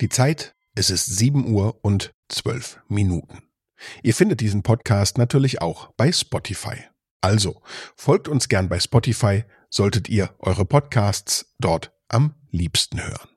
Die Zeit, es ist 7 Uhr und 12 Minuten. Ihr findet diesen Podcast natürlich auch bei Spotify. Also, folgt uns gern bei Spotify, solltet ihr eure Podcasts dort am liebsten hören.